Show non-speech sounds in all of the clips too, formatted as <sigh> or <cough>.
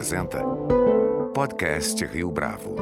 apresenta Podcast Rio Bravo.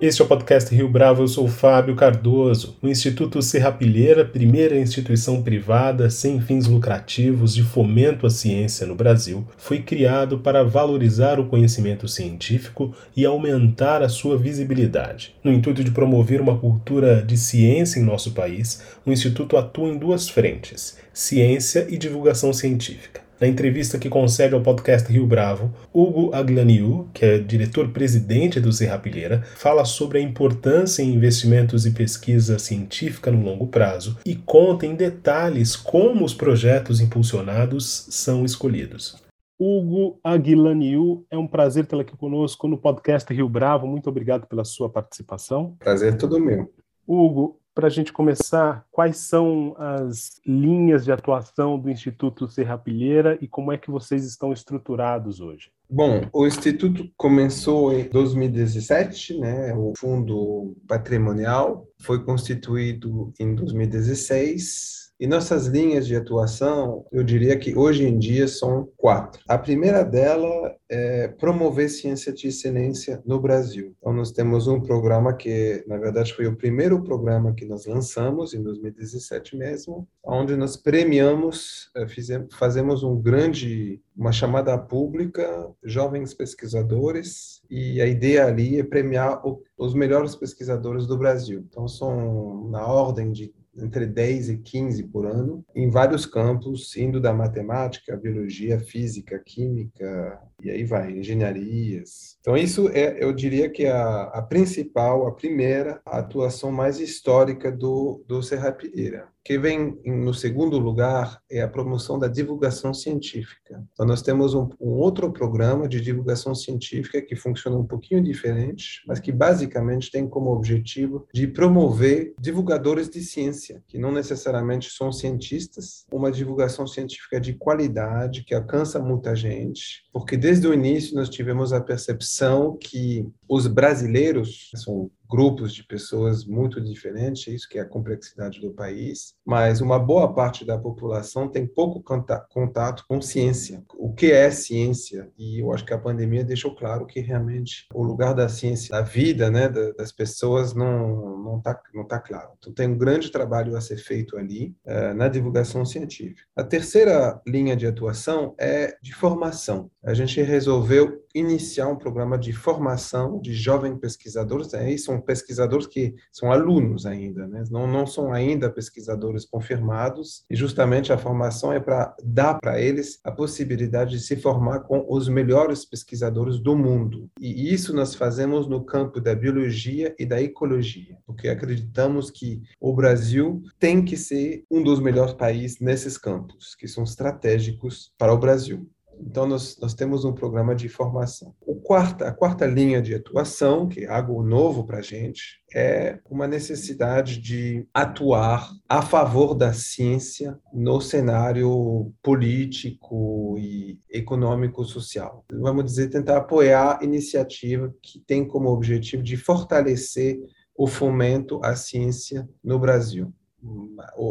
Este é o podcast Rio Bravo, eu sou Fábio Cardoso. O Instituto Serrapilheira, primeira instituição privada sem fins lucrativos de fomento à ciência no Brasil, foi criado para valorizar o conhecimento científico e aumentar a sua visibilidade. No intuito de promover uma cultura de ciência em nosso país, o Instituto atua em duas frentes: ciência e divulgação científica. Na entrevista que concede ao podcast Rio Bravo, Hugo Aglaniu, que é diretor-presidente do Serrapilheira, fala sobre a importância em investimentos e pesquisa científica no longo prazo e conta em detalhes como os projetos impulsionados são escolhidos. Hugo Aguilaniu, é um prazer tê-lo aqui conosco no podcast Rio Bravo. Muito obrigado pela sua participação. Prazer todo meu. Hugo, para a gente começar, quais são as linhas de atuação do Instituto Serrapilheira e como é que vocês estão estruturados hoje? Bom, o Instituto começou em 2017, né? O Fundo Patrimonial foi constituído em 2016 e nossas linhas de atuação, eu diria que hoje em dia são quatro. A primeira dela é promover ciência de excelência no Brasil. Então, nós temos um programa que, na verdade, foi o primeiro programa que nós lançamos em 2017 mesmo, onde nós premiamos, eh, fizemos, fazemos um grande, uma chamada pública, jovens pesquisadores, e a ideia ali é premiar os melhores pesquisadores do Brasil. Então, são na ordem de entre 10 e 15 por ano, em vários campos, indo da matemática, biologia, física, química, e aí vai, engenharias. Então, isso é, eu diria que é a, a principal, a primeira atuação mais histórica do, do Serrapilheira que vem no segundo lugar é a promoção da divulgação científica. Então, nós temos um, um, outro programa de divulgação científica que funciona um pouquinho diferente, mas que basicamente tem como objetivo de promover divulgadores de ciência, que não necessariamente são cientistas, uma divulgação científica de qualidade, que alcança muita gente, porque desde o início nós tivemos a percepção que os brasileiros são grupos de pessoas muito diferentes, isso que é a complexidade do país, mas uma boa parte da população tem pouco contato com ciência. O que é ciência? E eu acho que a pandemia deixou claro que realmente o lugar da ciência na vida né, das pessoas não não está não tá claro. Então tem um grande trabalho a ser feito ali uh, na divulgação científica. A terceira linha de atuação é de formação. A gente resolveu iniciar um programa de formação de jovens pesquisadores. Aí são pesquisadores que são alunos ainda, né? não, não são ainda pesquisadores confirmados, e justamente a formação é para dar para eles a possibilidade de se formar com os melhores pesquisadores do mundo. E isso nós fazemos no campo da biologia e da ecologia, porque acreditamos que o Brasil tem que ser um dos melhores países nesses campos, que são estratégicos para o Brasil. Então, nós, nós temos um programa de formação. O quarta, a quarta linha de atuação, que é algo novo para a gente, é uma necessidade de atuar a favor da ciência no cenário político e econômico-social. Vamos dizer, tentar apoiar iniciativa que tem como objetivo de fortalecer o fomento à ciência no Brasil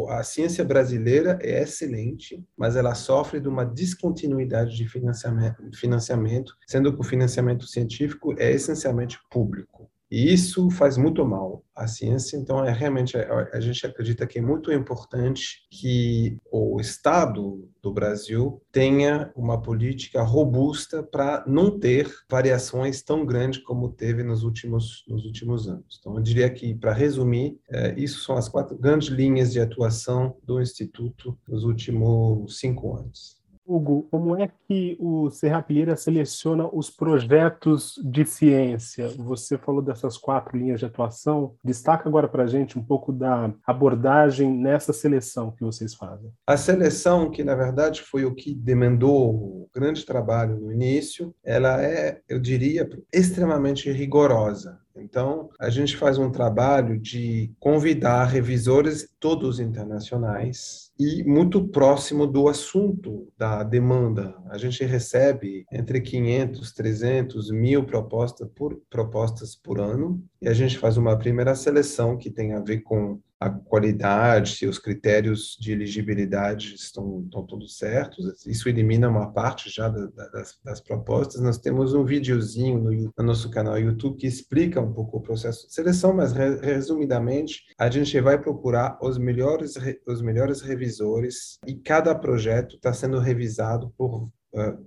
a ciência brasileira é excelente, mas ela sofre de uma descontinuidade de financiamento, financiamento, sendo que o financiamento científico é essencialmente público. E isso faz muito mal à ciência, então é realmente a, gente acredita que é muito importante que o Estado do Brasil tenha uma política robusta para não ter variações tão grandes como teve nos últimos nos últimos anos. Então eu diria que para resumir, é, isso são as quatro grandes linhas de atuação do Instituto nos últimos cinco anos. Hugo, como é que o Serrapilheira seleciona os projetos de ciência? Você falou dessas quatro linhas de atuação. Destaca agora para a gente um pouco da abordagem nessa seleção que vocês fazem. A seleção, que na verdade foi o que demandou o grande trabalho no início, ela é, eu diria, extremamente rigorosa. Então, a gente faz um trabalho de convidar revisores todos internacionais e muito próximo do assunto da demanda. A gente recebe entre 500, 300, mil propostas por, propostas por ano e a gente faz uma primeira seleção que tem a ver com a qualidade, se os critérios de elegibilidade estão, estão todos certos. Isso elimina uma parte já da, das, das, propostas. Nós temos um videozinho no, no, nosso canal YouTube que explica um pouco o processo de seleção, mas re, resumidamente, a gente vai procurar os melhores, os melhores revisores e cada projeto está sendo revisado por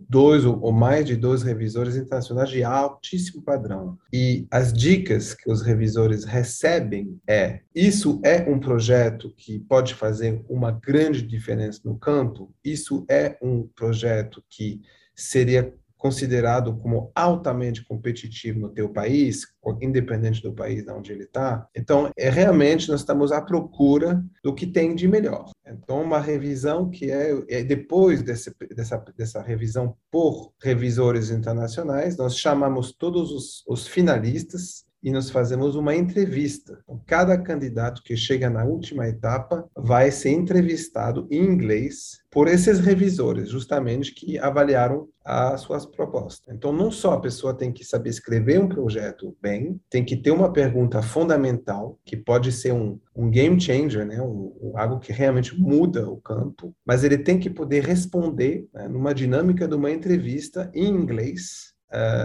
dois ou mais de dois revisores internacionais de altíssimo padrão. E as dicas que os revisores recebem é: isso é um projeto que pode fazer uma grande diferença no campo, isso é um projeto que seria considerado como altamente competitivo no teu país, independente do país onde ele está. Então, é realmente nós estamos à procura do que tem de melhor. Então, uma revisão que é, é depois desse, dessa, dessa revisão por revisores internacionais, nós chamamos todos os, os finalistas e nós fazemos uma entrevista. Então, cada candidato que chega na última etapa vai ser entrevistado em inglês por esses revisores, justamente que avaliaram as suas propostas. Então, não só a pessoa tem que saber escrever um projeto bem, tem que ter uma pergunta fundamental, que pode ser um, um game changer, né? Um, um, algo que realmente muda o campo, mas ele tem que poder responder né, numa dinâmica de uma entrevista em inglês,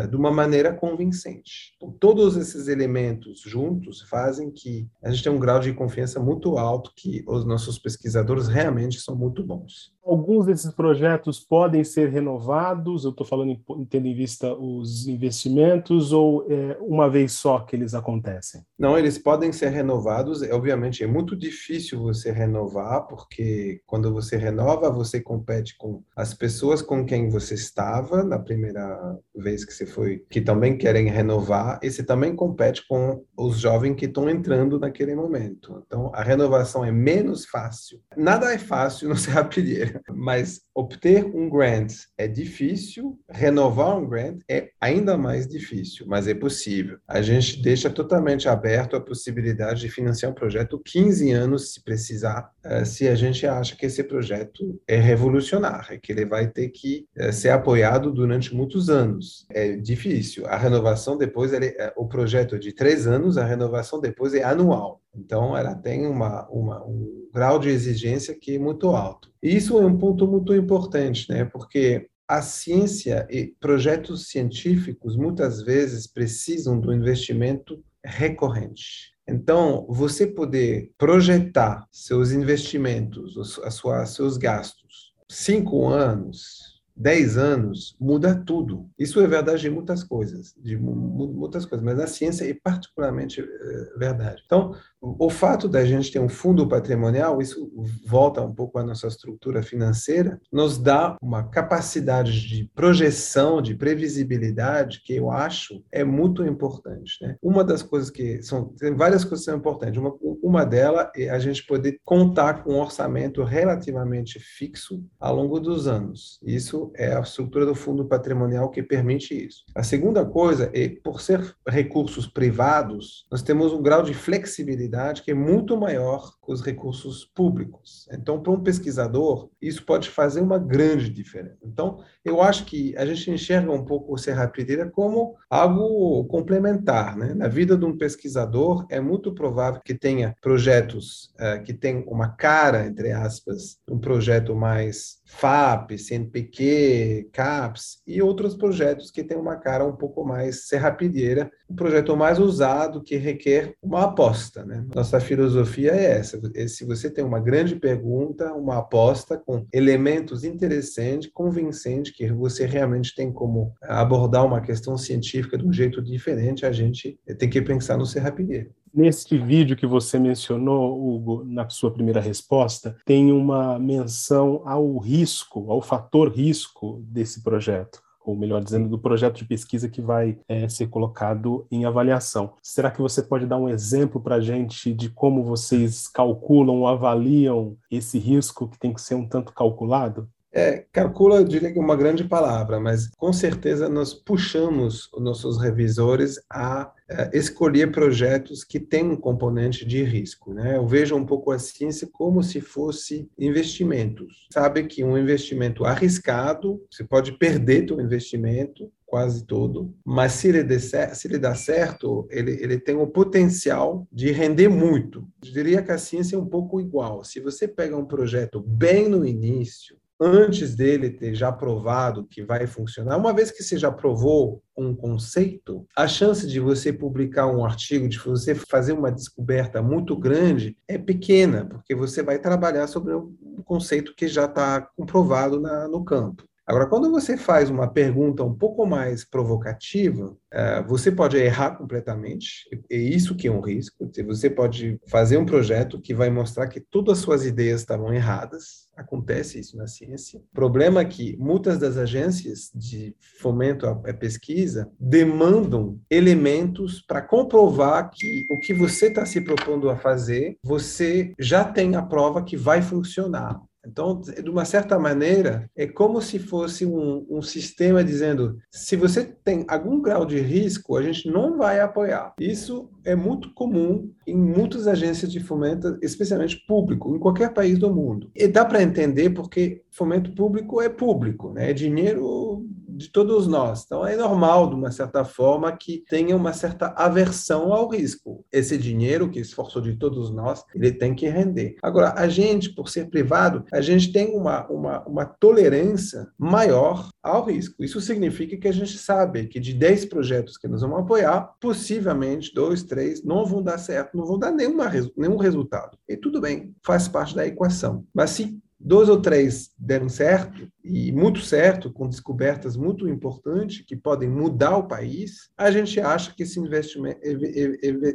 de uma maneira convincente. Então, todos esses elementos juntos fazem que a gente tenha um grau de confiança muito alto que os nossos pesquisadores realmente são muito bons. Alguns desses projetos podem ser renovados, eu estou falando tendo em vista os investimentos, ou é uma vez só que eles acontecem? Não, eles podem ser renovados. Obviamente, é muito difícil você renovar, porque quando você renova, você compete com as pessoas com quem você estava na primeira vez que você foi, que também querem renovar, e você também compete com os jovens que estão entrando naquele momento. Então, a renovação é menos fácil. Nada é fácil <laughs> no Serrapilheira mas obter um grant é difícil, renovar um grant é ainda mais difícil, mas é possível. A gente deixa totalmente aberto a possibilidade de financiar um projeto 15 anos, se precisar, eh, se a gente acha que esse projeto é revolucionário, que ele vai ter que eh, ser apoiado durante muitos anos. É difícil. A renovação depois, ele, eh, o projeto é de três anos, a renovação depois é anual. Então, ela tem uma, uma, um grau de exigência que é muito alto. E isso é um ponto muito importante, né? Porque a ciência e projetos científicos muitas vezes precisam do investimento recorrente. Então, você poder projetar seus investimentos, a sua, seus gastos, cinco anos, 10 anos muda tudo. Isso é verdade de muitas coisas, de muitas coisas, mas na ciência é particularmente eh, verdade. Então, o fato da gente ter um fundo patrimonial, isso volta um pouco à nossa estrutura financeira, nos dá uma capacidade de projeção, de previsibilidade, que eu acho é muito importante. Né? Uma das coisas que são, tem várias coisas que são importantes. Uma, uma delas é a gente poder contar com um orçamento relativamente fixo ao longo dos anos. Isso é a estrutura do fundo patrimonial que permite isso. A segunda coisa é, por ser recursos privados, nós temos um grau de flexibilidade que é muito maior que os recursos públicos. Então, para um pesquisador, isso pode fazer uma grande diferença. Então, eu acho que a gente enxerga um pouco o Serra Pereira como algo complementar. Né? Na vida de um pesquisador, é muito provável que tenha projetos uh, que têm uma cara, entre aspas, um projeto mais FAP, CNPq, CAPS e outros projetos que têm uma cara um pouco mais serrapilheira, um projeto mais usado que requer uma aposta. Né? Nossa filosofia é essa: é, se você tem uma grande pergunta, uma aposta com elementos interessantes, convincentes, que você realmente tem como abordar uma questão científica de um jeito diferente, a gente tem que pensar no serrapilheiro. Neste vídeo que você mencionou, Hugo, na sua primeira resposta, tem uma menção ao risco, ao fator risco desse projeto ou melhor dizendo, do projeto de pesquisa que vai é, ser colocado em avaliação. Será que você pode dar um exemplo para a gente de como vocês calculam ou avaliam esse risco que tem que ser um tanto calculado? É, calcula, eu diria que é uma grande palavra, mas com certeza nós puxamos os nossos revisores a é, escolher projetos que têm um componente de risco. Né? Eu vejo um pouco a ciência como se fosse investimentos. Sabe que um investimento arriscado, você pode perder seu investimento, quase todo, mas se ele, der, se ele dá certo, ele, ele tem o potencial de render muito. Eu diria que a ciência é um pouco igual. Se você pega um projeto bem no início, antes dele ter já provado que vai funcionar, uma vez que você já provou um conceito, a chance de você publicar um artigo, de você fazer uma descoberta muito grande é pequena, porque você vai trabalhar sobre um conceito que já está comprovado na, no campo. Agora, quando você faz uma pergunta um pouco mais provocativa, uh, você pode errar completamente, e isso que é um risco. Você pode fazer um projeto que vai mostrar que todas as suas ideias estavam erradas. Acontece isso na ciência. O problema é que muitas das agências de fomento à pesquisa demandam elementos para comprovar que o que você está se propondo a fazer, você já tem a prova que vai funcionar. Então, de uma certa maneira, é como se fosse um, um, sistema dizendo: se você tem algum grau de risco, a gente não vai apoiar. Isso é muito comum em muitas agências de fomento, especialmente público, em qualquer país do mundo. E dá para entender porque fomento público é público, né? é dinheiro de todos nós. Então, é normal, de uma certa forma, que tenha uma certa aversão ao risco. Esse dinheiro, que é esforço de todos nós, ele tem que render. Agora, a gente, por ser privado, a gente tem uma, uma, uma tolerância maior ao risco. Isso significa que a gente sabe que de 10 projetos que nós vamos apoiar, possivelmente dois, três não vão dar certo, não vão dar nenhuma, nenhum resultado. E tudo bem, faz parte da equação. Mas se dois ou três deram certo, e muito certo, com descobertas muito importantes que podem mudar o país, a gente acha que esse investimento,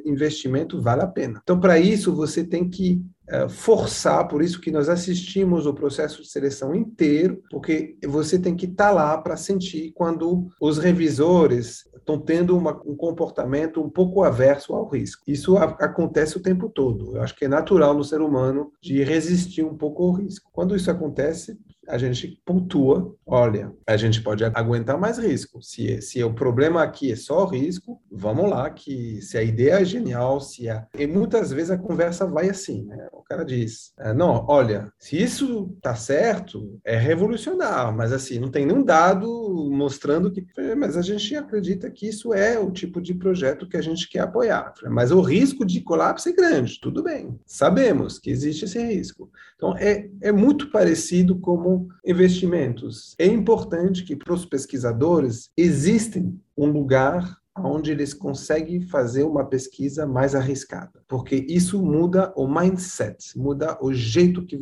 investimento vale a pena. Então, para isso, você tem que forçar, por isso que nós assistimos o processo de seleção inteiro, porque você tem que estar tá lá para sentir quando os revisores estão tendo uma, um comportamento um pouco averso ao risco. Isso a, acontece o tempo todo. Eu acho que é natural no ser humano de resistir um pouco ao risco. Quando isso acontece, a gente pontua, olha, a gente pode aguentar mais risco. Se, se o problema aqui é só risco, vamos lá, que se a ideia é genial, se a... E muitas vezes a conversa vai assim, né? O cara diz, ah, não, olha, se isso tá certo, é revolucionar, mas assim, não tem nenhum dado mostrando que... Mas a gente acredita que isso é o tipo de projeto que a gente quer apoiar. Mas o risco de colapso é grande, tudo bem. Sabemos que existe esse risco. Então, é, é muito parecido como investimentos. É importante que para os pesquisadores existem um lugar onde eles conseguem fazer uma pesquisa mais arriscada, porque isso muda o mindset, muda o jeito que,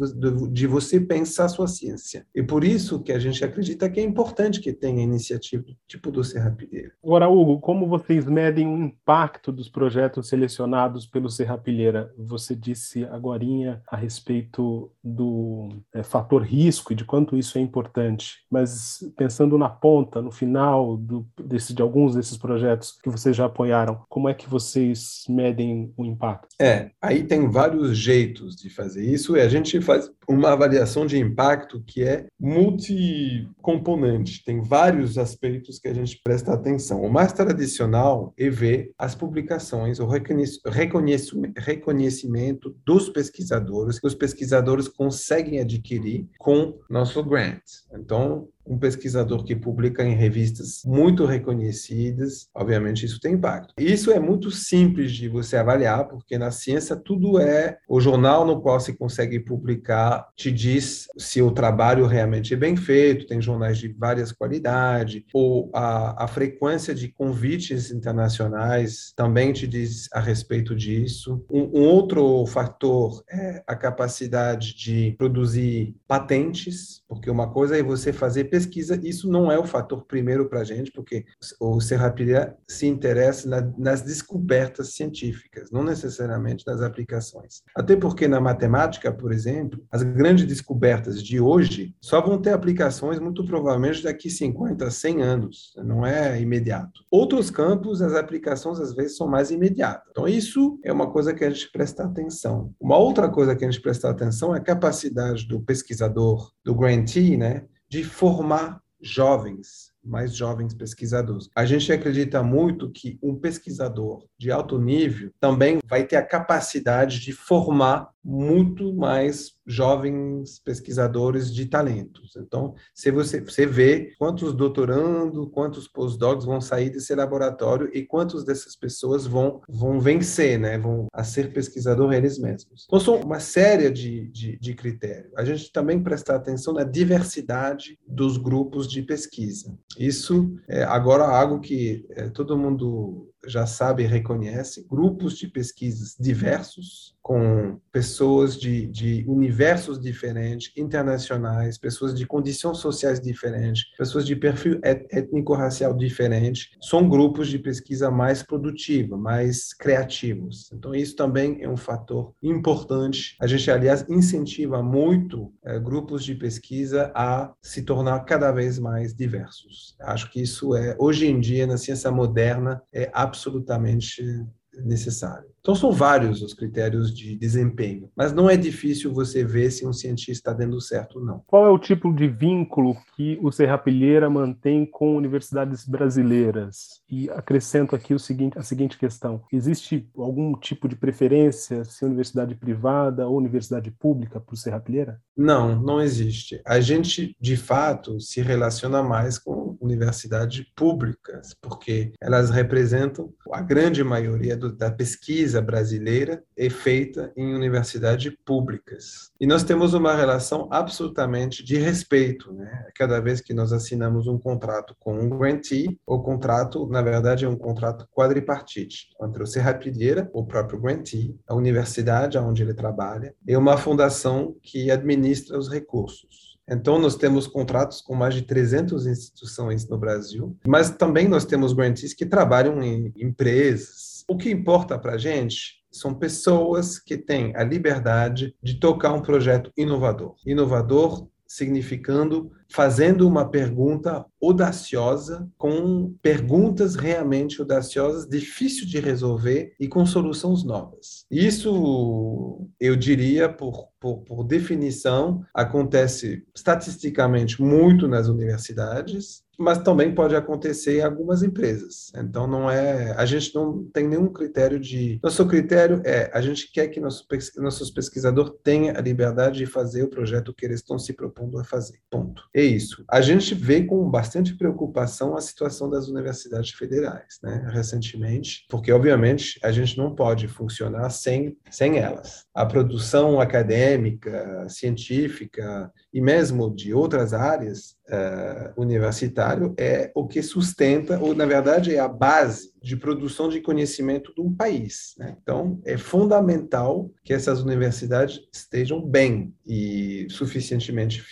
de você pensar sua ciência. E por isso que a gente acredita que é importante que tenha iniciativa tipo do Serrapilheira. Agora, Hugo, como vocês medem o impacto dos projetos selecionados pelo Serrapilheira? Você disse agora a respeito do é, fator risco e de quanto isso é importante, mas pensando na ponta, no final do, desse, de alguns desses projetos, projetos que vocês já apoiaram, como é que vocês medem o impacto? É, aí tem vários jeitos de fazer isso e a gente faz uma avaliação de impacto que é multicomponente, tem vários aspectos que a gente presta atenção. O mais tradicional é ver as publicações, o reconhecimento dos pesquisadores, que os pesquisadores conseguem adquirir com nosso grant. Então, um pesquisador que publica em revistas muito reconhecidas, obviamente isso tem impacto. Isso é muito simples de você avaliar, porque na ciência tudo é o jornal no qual se consegue publicar te diz se o trabalho realmente é bem feito, tem jornais de várias qualidades, ou a, a frequência de convites internacionais também te diz a respeito disso. Um, um outro fator é a capacidade de produzir patentes, porque uma coisa é você fazer pesquisa, isso não é o fator primeiro para a gente, porque o Serrapilha se interessa na, nas descobertas científicas, não necessariamente nas aplicações. Até porque na matemática, por exemplo, as grandes descobertas de hoje só vão ter aplicações muito provavelmente daqui 50, 100 anos, não é imediato. Outros campos, as aplicações às vezes são mais imediatas. Então isso é uma coisa que a gente presta atenção. Uma outra coisa que a gente presta atenção é a capacidade do pesquisador, do grantee, né, de formar jovens, mais jovens pesquisadores. A gente acredita muito que um pesquisador de alto nível também vai ter a capacidade de formar muito mais jovens pesquisadores de talentos. Então, se você, você vê quantos doutorando, quantos postdocs vão sair desse laboratório e quantas dessas pessoas vão, vão vencer, né? vão a ser pesquisador eles mesmos. Então, são uma série de, de, de critérios. A gente também prestar atenção na diversidade dos grupos de pesquisa. Isso é agora algo que é, todo mundo já sabe e reconhece, grupos de pesquisas diversos, com pessoas de, de universos diferentes, internacionais, pessoas de condições sociais diferentes, pessoas de perfil étnico-racial diferente, são grupos de pesquisa mais produtiva, mais criativos. Então, isso também é um fator importante. A gente, aliás, incentiva muito é, grupos de pesquisa a se tornar cada vez mais diversos. Acho que isso é, hoje em dia, na ciência moderna, é absolutamente necessário. Então, são vários os critérios de desempenho, mas não é difícil você ver se um cientista está dando certo ou não. Qual é o tipo de vínculo que o Serrapilheira mantém com universidades brasileiras? E acrescento aqui o seguinte, a seguinte questão: existe algum tipo de preferência, se universidade privada ou universidade pública, para o Serrapilheira? Não, não existe. A gente, de fato, se relaciona mais com universidades públicas, porque elas representam a grande maioria do, da pesquisa pesquisa brasileira é feita em universidades públicas. E nós temos uma relação absolutamente de respeito, né? Cada vez que nós assinamos um contrato com um grantee, o contrato, na verdade, é um contrato quadripartite entre o Serrapilheira, o próprio grantee, a universidade onde ele trabalha, e uma fundação que administra os recursos. Então, nós temos contratos com mais de 300 instituições no Brasil, mas também nós temos grantees que trabalham em empresas, o que importa para a gente são pessoas que têm a liberdade de tocar um projeto inovador. Inovador significando fazendo uma pergunta audaciosa, com perguntas realmente audaciosas, difícil de resolver e com soluções novas. Isso, eu diria, por, por, por definição, acontece estatisticamente muito nas universidades, mas também pode acontecer em algumas empresas. Então não é, a gente não tem nenhum critério de, nosso critério é, a gente quer que nosso, nossos pesquisadores tenham a liberdade de fazer o projeto que eles estão se propondo a fazer. Ponto. É isso. A gente vê com bastante preocupação a situação das universidades federais, né, recentemente, porque obviamente a gente não pode funcionar sem sem elas. A produção acadêmica, científica e mesmo de outras áreas uh, universitário é o que sustenta, ou na verdade é a base de produção de conhecimento de um país. Né? Então, é fundamental que essas universidades estejam bem e suficientemente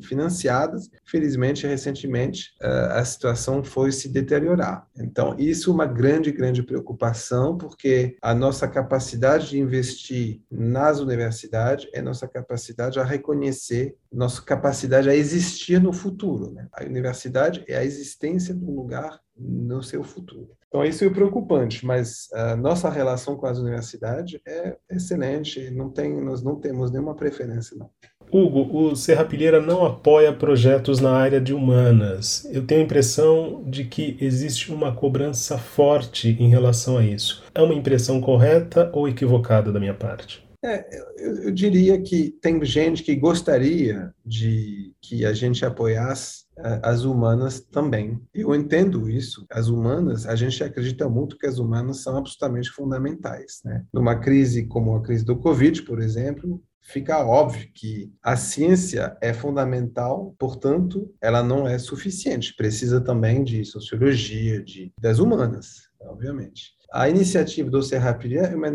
financiadas. Felizmente, recentemente, eh, a situação foi se deteriorar. Então, isso é uma grande, grande preocupação, porque a nossa capacidade de investir nas universidades é nossa capacidade a reconhecer, nossa capacidade a existir no futuro. Né? A universidade é a existência de um lugar no seu futuro. Então, isso é preocupante, mas a nossa relação com as universidades é excelente, não tem, nós não temos nenhuma preferência, não. Hugo, o Serrapilheira não apoia projetos na área de humanas. Eu tenho a impressão de que existe uma cobrança forte em relação a isso. É uma impressão correta ou equivocada da minha parte? É, eu, eu, diria que tem gente que gostaria de que a gente apoiasse uh, as humanas também. Eu entendo isso. As humanas, a gente acredita muito que as humanas são absolutamente fundamentais. Né? Numa crise como a crise do Covid, por exemplo, fica óbvio que a ciência é fundamental, portanto, ela não é suficiente. Precisa também de sociologia, de das humanas, obviamente. A iniciativa do Serrapilha é uma,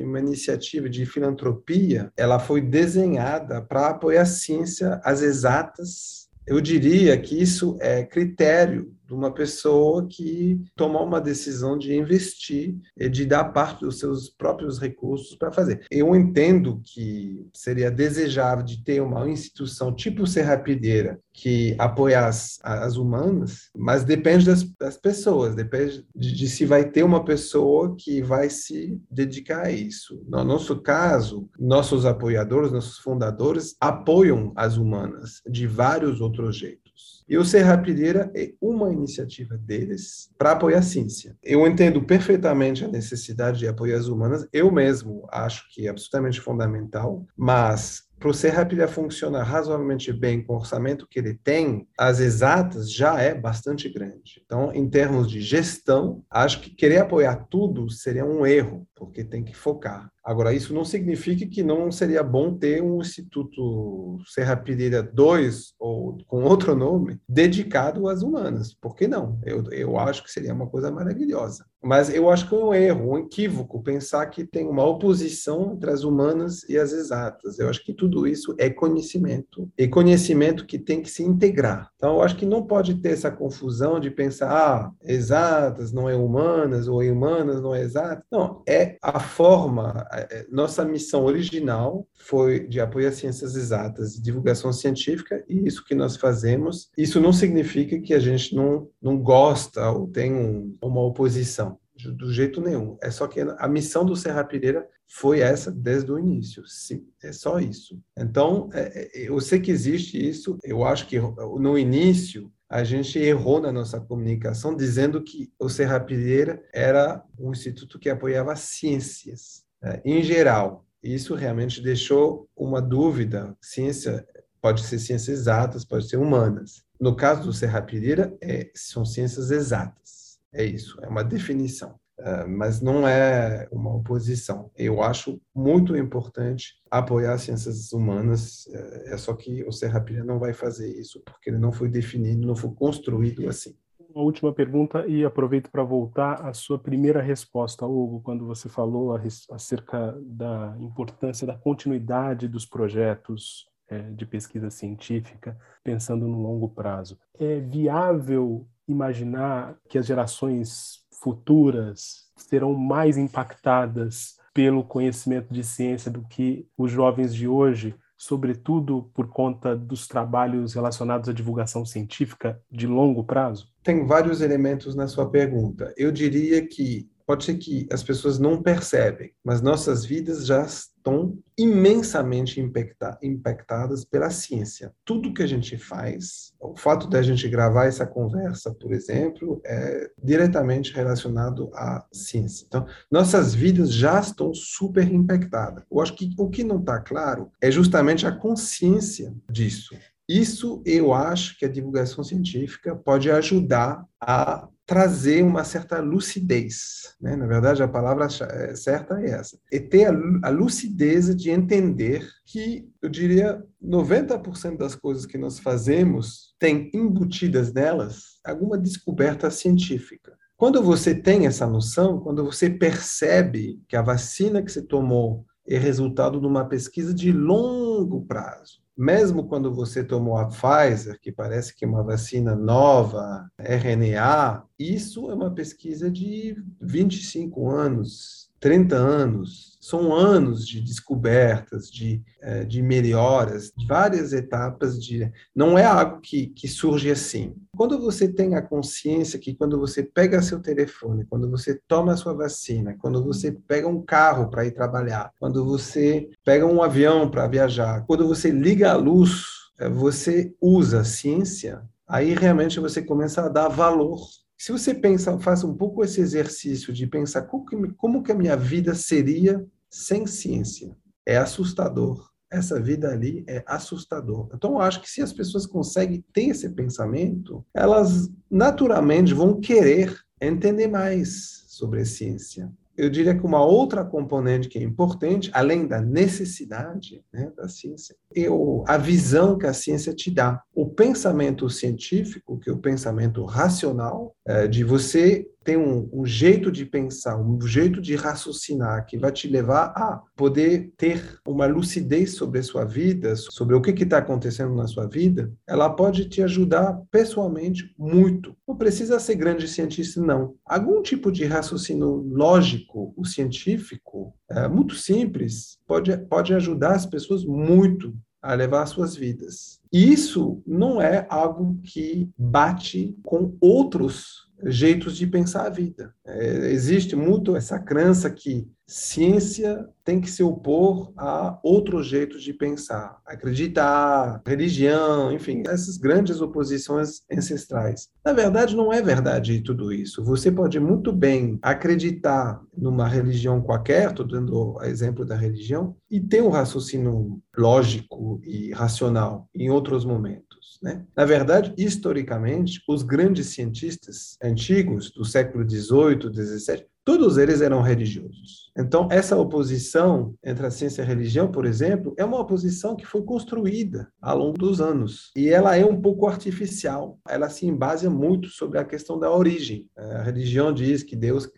uma, iniciativa de filantropia. Ela foi desenhada para apoiar a ciência, as exatas. Eu diria que isso é critério de uma pessoa que tomou uma decisão de investir de dar parte dos seus próprios recursos para fazer. Eu entendo que seria desejável de ter uma instituição tipo Serrapilheira que apoiasse as humanas, mas depende das, das pessoas, depende de, de, se vai ter uma pessoa que vai se dedicar a isso. No nosso caso, nossos apoiadores, nossos fundadores apoiam as humanas de vários outros jeitos. E o Serrapilheira é uma iniciativa deles para apoiar a ciência. Eu entendo perfeitamente a necessidade de apoiar as humanas, eu mesmo acho que é absolutamente fundamental, mas para o Serrapilha funcionar razoavelmente bem com o orçamento que ele tem, as exatas já é bastante grande. Então, em termos de gestão, acho que querer apoiar tudo seria um erro, porque tem que focar. Agora, isso não significa que não seria bom ter um Instituto Serra Pilheira 2, ou com outro nome, dedicado às humanas. Por que não? Eu, eu acho que seria uma coisa maravilhosa. Mas eu acho que é um erro, um equívoco, pensar que tem uma oposição entre as humanas e as exatas. Eu acho que tudo isso é conhecimento. E conhecimento que tem que se integrar. Então, eu acho que não pode ter essa confusão de pensar, ah, exatas não é humanas, ou humanas não é exatas. Não, é a forma é, nossa missão original foi de apoio às ciências exatas divulgação científica, e isso que nós fazemos. Isso não significa que a gente não, não gosta ou tem um, uma oposição, do jeito nenhum. É só que a missão do Serra Pireira foi essa desde o início. Sim, é só isso. Então, é, é, eu sei que existe isso, eu acho que no início a gente errou na nossa comunicação dizendo que o Serra Pireira era um instituto que apoiava ciências. É, em geral. Isso realmente deixou uma dúvida. Ciência pode ser ciências exatas, pode ser humanas. No caso do Serrapirira, é, são ciências exatas. É isso, é uma definição. Uh, mas não é uma oposição. Eu acho muito importante apoiar as ciências humanas, uh, é só que o Serrapilha não vai fazer isso, porque ele não foi definido, não foi construído assim uma última pergunta e aproveito para voltar à sua primeira resposta, Hugo, quando você falou acerca da importância da continuidade dos projetos é, de pesquisa científica, pensando no longo prazo. É viável imaginar que as gerações futuras serão mais impactadas pelo conhecimento de ciência do que os jovens de hoje? sobretudo por conta dos trabalhos relacionados à divulgação científica de longo prazo? Tem vários elementos na sua pergunta. Eu diria que pode ser que as pessoas não percebem, mas nossas vidas já estão imensamente impacta impactadas pela ciência. Tudo que a gente faz, o fato da gente gravar essa conversa, por exemplo, é diretamente relacionado à ciência. Então, nossas vidas já estão super impactadas. Eu acho que o que não está claro é justamente a consciência disso. Isso eu acho que a divulgação científica pode ajudar a trazer uma certa lucidez. Né? Na verdade, a palavra é, certa é essa. E ter a lucidez de entender que, eu diria, 90% das coisas que nós fazemos tem embutidas nelas alguma descoberta científica. Quando você tem essa noção, quando você percebe que a vacina que você tomou é resultado de uma pesquisa de longo prazo, mesmo quando você tomou a Pfizer, que parece que é uma vacina nova, RNA, isso é uma pesquisa de 25 anos, 30 anos. São anos de descobertas, de, eh, de melhoras, várias etapas de. Não é algo que, que surge assim. Quando você tem a consciência que quando você pega seu telefone, quando você toma sua vacina, quando você pega um carro para ir trabalhar, quando você pega um avião para viajar, quando você liga a luz, eh, você usa a ciência, aí realmente você começa a dar valor se você pensa, faça um pouco esse exercício de pensar como que, como que a minha vida seria sem ciência, é assustador. Essa vida ali é assustador. Então, eu acho que se as pessoas conseguem ter esse pensamento, elas naturalmente vão querer entender mais sobre a ciência eu diria que uma outra componente que é importante, além da necessidade né, da ciência, é a visão que a ciência te dá. O pensamento científico, que é o pensamento racional, é, de você tem um, um, jeito de pensar, um jeito de raciocinar que vai te levar a poder ter uma lucidez sobre a sua vida, sobre o que está acontecendo na sua vida, ela pode te ajudar pessoalmente muito. Não precisa ser grande cientista, não. Algum tipo de raciocínio lógico, o científico, é muito simples, pode, pode ajudar as pessoas muito a levar as suas vidas. E isso não é algo que bate com outros jeitos de pensar a vida. É, existe muito essa crença que ciência tem que se opor a outros jeitos de pensar, acreditar, religião, enfim, essas grandes oposições ancestrais. Na verdade, não é verdade tudo isso. Você pode muito bem acreditar numa religião qualquer, estou dando exemplo da religião, e ter um raciocínio lógico e racional em outros momentos. Né? Na verdade, historicamente, os grandes cientistas antigos do século XVIII, XVII, Todos eles eram religiosos. Então, essa oposição entre a ciência e a religião, por exemplo, é uma oposição que foi construída ao longo dos anos. E ela é um pouco artificial. Ela se embasa muito sobre a questão da origem. A religião diz que Deus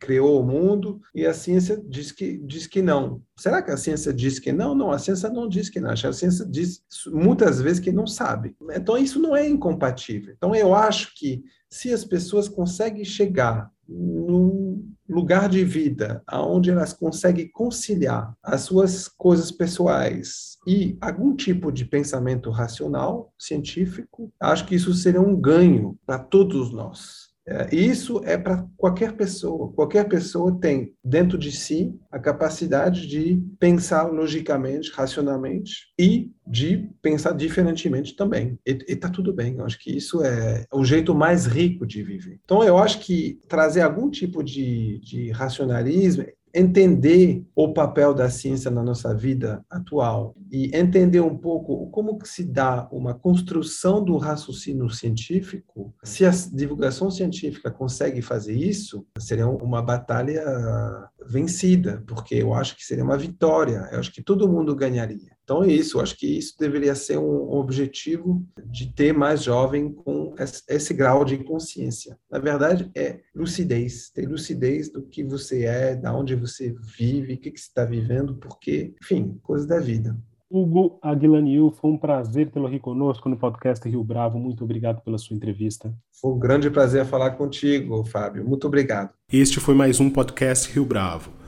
criou o mundo e a ciência diz que, diz que não. Será que a ciência diz que não? Não, a ciência não diz que não. A ciência diz muitas vezes que não sabe. Então, isso não é incompatível. Então, eu acho que se as pessoas conseguem chegar num lugar de vida onde elas conseguem conciliar as suas coisas pessoais e algum tipo de pensamento racional, científico, acho que isso seria um ganho para todos nós. É, isso é para qualquer pessoa. Qualquer pessoa tem dentro de si a capacidade de pensar logicamente, racionalmente e de pensar diferentemente também. E está tudo bem. Eu acho que isso é o jeito mais rico de viver. Então, eu acho que trazer algum tipo de, de racionalismo entender o papel da ciência na nossa vida atual e entender um pouco como se dá uma construção do raciocínio científico, se a divulgação científica consegue fazer isso, seria uma batalha vencida, porque eu acho que seria uma vitória, eu acho que todo mundo ganharia. Então é isso, eu acho que isso deveria ser um objetivo de ter mais jovem com esse grau de consciência. Na verdade, é lucidez, ter lucidez do que você é, da onde você vive, o que, que você está vivendo, porque, enfim, coisas da vida. Hugo Aguilanil, foi um prazer tê-lo aqui conosco no podcast Rio Bravo. Muito obrigado pela sua entrevista. Foi um grande prazer falar contigo, Fábio. Muito obrigado. Este foi mais um podcast Rio Bravo.